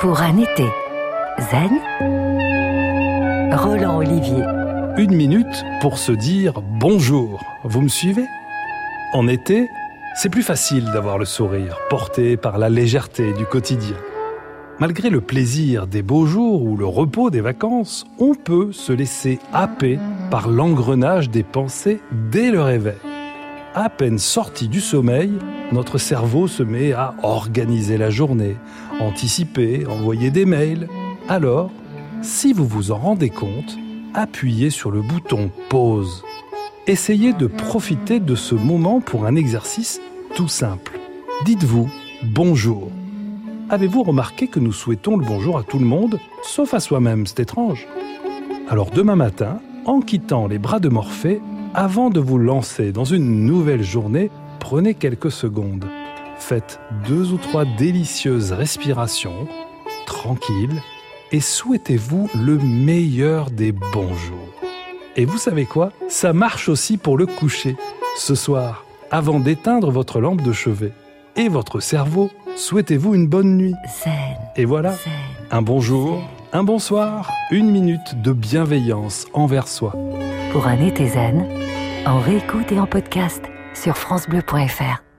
Pour un été zen, Roland Olivier. Une minute pour se dire bonjour. Vous me suivez? En été, c'est plus facile d'avoir le sourire, porté par la légèreté du quotidien. Malgré le plaisir des beaux jours ou le repos des vacances, on peut se laisser happer par l'engrenage des pensées dès le réveil. À peine sorti du sommeil, notre cerveau se met à organiser la journée, anticiper, envoyer des mails. Alors, si vous vous en rendez compte, appuyez sur le bouton pause. Essayez de profiter de ce moment pour un exercice tout simple. Dites-vous bonjour. Avez-vous remarqué que nous souhaitons le bonjour à tout le monde, sauf à soi-même? C'est étrange. Alors demain matin, en quittant les bras de Morphée, avant de vous lancer dans une nouvelle journée, prenez quelques secondes. Faites deux ou trois délicieuses respirations, tranquilles, et souhaitez-vous le meilleur des bonjours. Et vous savez quoi? Ça marche aussi pour le coucher. Ce soir, avant d'éteindre votre lampe de chevet et votre cerveau, souhaitez-vous une bonne nuit. Zen, Et voilà, zen. un bonjour, un bonsoir, une minute de bienveillance envers soi. Pour un été zen, en réécoute et en podcast sur FranceBleu.fr.